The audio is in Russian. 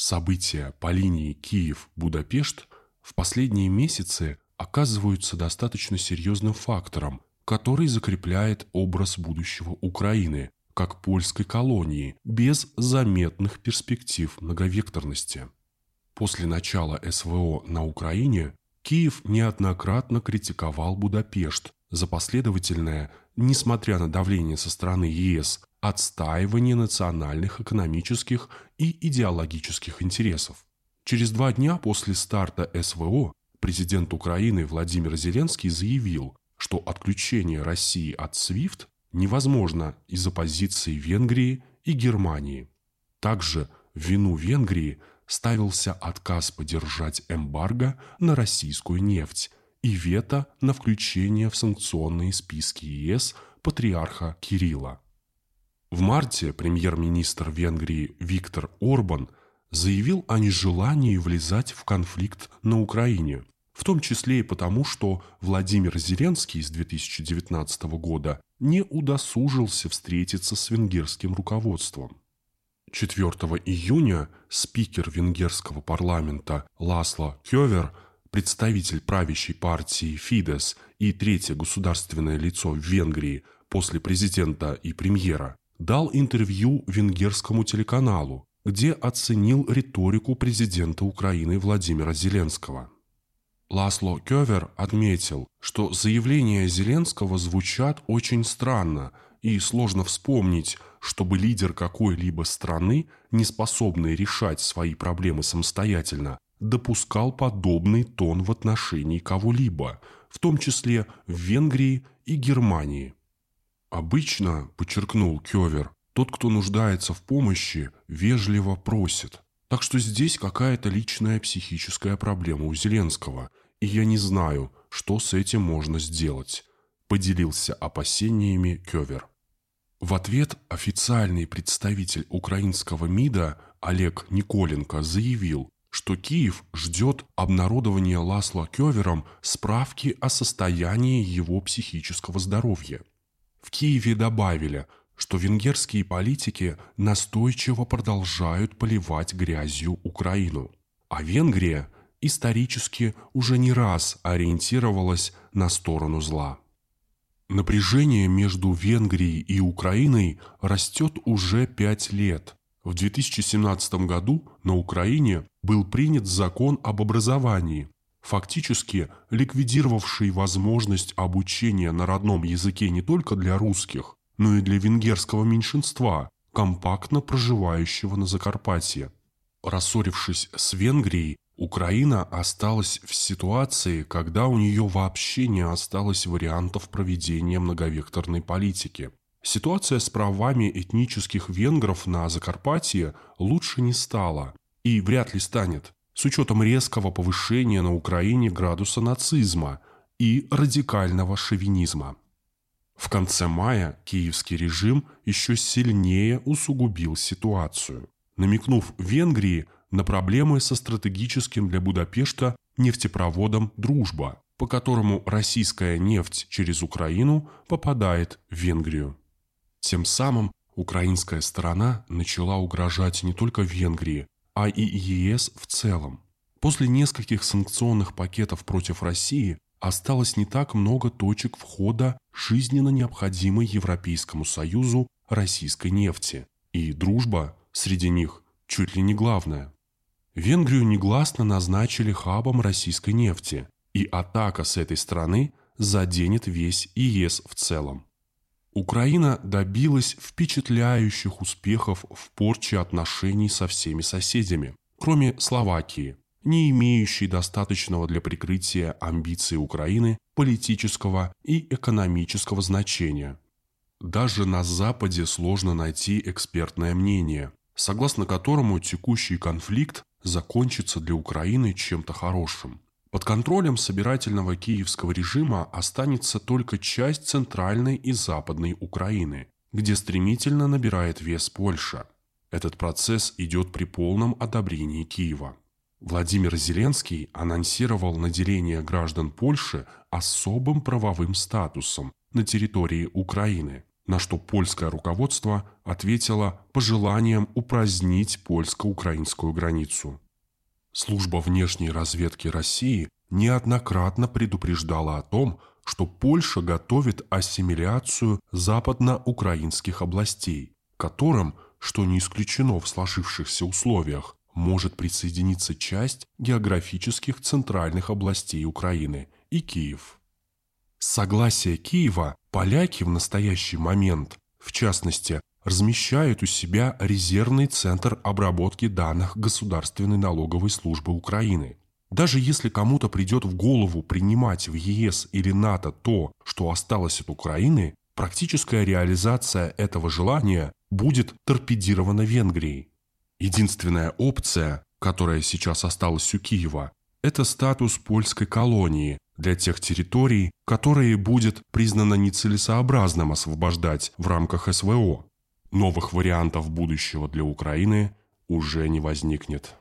События по линии Киев-Будапешт в последние месяцы оказываются достаточно серьезным фактором, который закрепляет образ будущего Украины как польской колонии без заметных перспектив многовекторности. После начала СВО на Украине Киев неоднократно критиковал Будапешт за последовательное, несмотря на давление со стороны ЕС, отстаивание национальных экономических и идеологических интересов. Через два дня после старта СВО президент Украины Владимир Зеленский заявил, что отключение России от SWIFT невозможно из-за позиции Венгрии и Германии. Также в вину Венгрии ставился отказ поддержать эмбарго на российскую нефть и вето на включение в санкционные списки ЕС патриарха Кирилла. В марте премьер-министр Венгрии Виктор Орбан заявил о нежелании влезать в конфликт на Украине, в том числе и потому, что Владимир Зеленский с 2019 года не удосужился встретиться с венгерским руководством. 4 июня спикер венгерского парламента Ласло Кёвер, представитель правящей партии «Фидес» и третье государственное лицо в Венгрии после президента и премьера, дал интервью венгерскому телеканалу, где оценил риторику президента Украины Владимира Зеленского. Ласло Кёвер отметил, что заявления Зеленского звучат очень странно, и сложно вспомнить, чтобы лидер какой-либо страны, не способный решать свои проблемы самостоятельно, допускал подобный тон в отношении кого-либо, в том числе в Венгрии и Германии. Обычно, подчеркнул Кёвер, тот, кто нуждается в помощи, вежливо просит. Так что здесь какая-то личная психическая проблема у Зеленского, и я не знаю, что с этим можно сделать, поделился опасениями Кёвер. В ответ официальный представитель украинского МИДа Олег Николенко заявил, что Киев ждет обнародования Ласла Кёвером справки о состоянии его психического здоровья. В Киеве добавили, что венгерские политики настойчиво продолжают поливать грязью Украину, а Венгрия исторически уже не раз ориентировалась на сторону зла. Напряжение между Венгрией и Украиной растет уже пять лет. В 2017 году на Украине был принят закон об образовании, фактически ликвидировавший возможность обучения на родном языке не только для русских, но и для венгерского меньшинства, компактно проживающего на Закарпатье. Рассорившись с Венгрией, Украина осталась в ситуации, когда у нее вообще не осталось вариантов проведения многовекторной политики. Ситуация с правами этнических венгров на Закарпатье лучше не стала и вряд ли станет, с учетом резкого повышения на Украине градуса нацизма и радикального шовинизма. В конце мая киевский режим еще сильнее усугубил ситуацию, намекнув Венгрии на проблемы со стратегическим для Будапешта нефтепроводом «Дружба», по которому российская нефть через Украину попадает в Венгрию. Тем самым украинская сторона начала угрожать не только Венгрии, а и ЕС в целом. После нескольких санкционных пакетов против России осталось не так много точек входа жизненно необходимой Европейскому Союзу российской нефти, и дружба среди них чуть ли не главная. Венгрию негласно назначили хабом российской нефти, и атака с этой стороны заденет весь ЕС в целом. Украина добилась впечатляющих успехов в порче отношений со всеми соседями, кроме Словакии, не имеющей достаточного для прикрытия амбиций Украины политического и экономического значения. Даже на Западе сложно найти экспертное мнение, согласно которому текущий конфликт закончится для Украины чем-то хорошим. Под контролем собирательного киевского режима останется только часть центральной и западной Украины, где стремительно набирает вес Польша. Этот процесс идет при полном одобрении Киева. Владимир Зеленский анонсировал наделение граждан Польши особым правовым статусом на территории Украины, на что польское руководство ответило пожеланием упразднить польско-украинскую границу. Служба внешней разведки России неоднократно предупреждала о том, что Польша готовит ассимиляцию западно-украинских областей, которым, что не исключено в сложившихся условиях, может присоединиться часть географических центральных областей Украины и Киев. Согласие Киева поляки в настоящий момент, в частности, размещают у себя резервный центр обработки данных Государственной налоговой службы Украины. Даже если кому-то придет в голову принимать в ЕС или НАТО то, что осталось от Украины, практическая реализация этого желания будет торпедирована Венгрией. Единственная опция, которая сейчас осталась у Киева, это статус польской колонии для тех территорий, которые будет признано нецелесообразным освобождать в рамках СВО. Новых вариантов будущего для Украины уже не возникнет.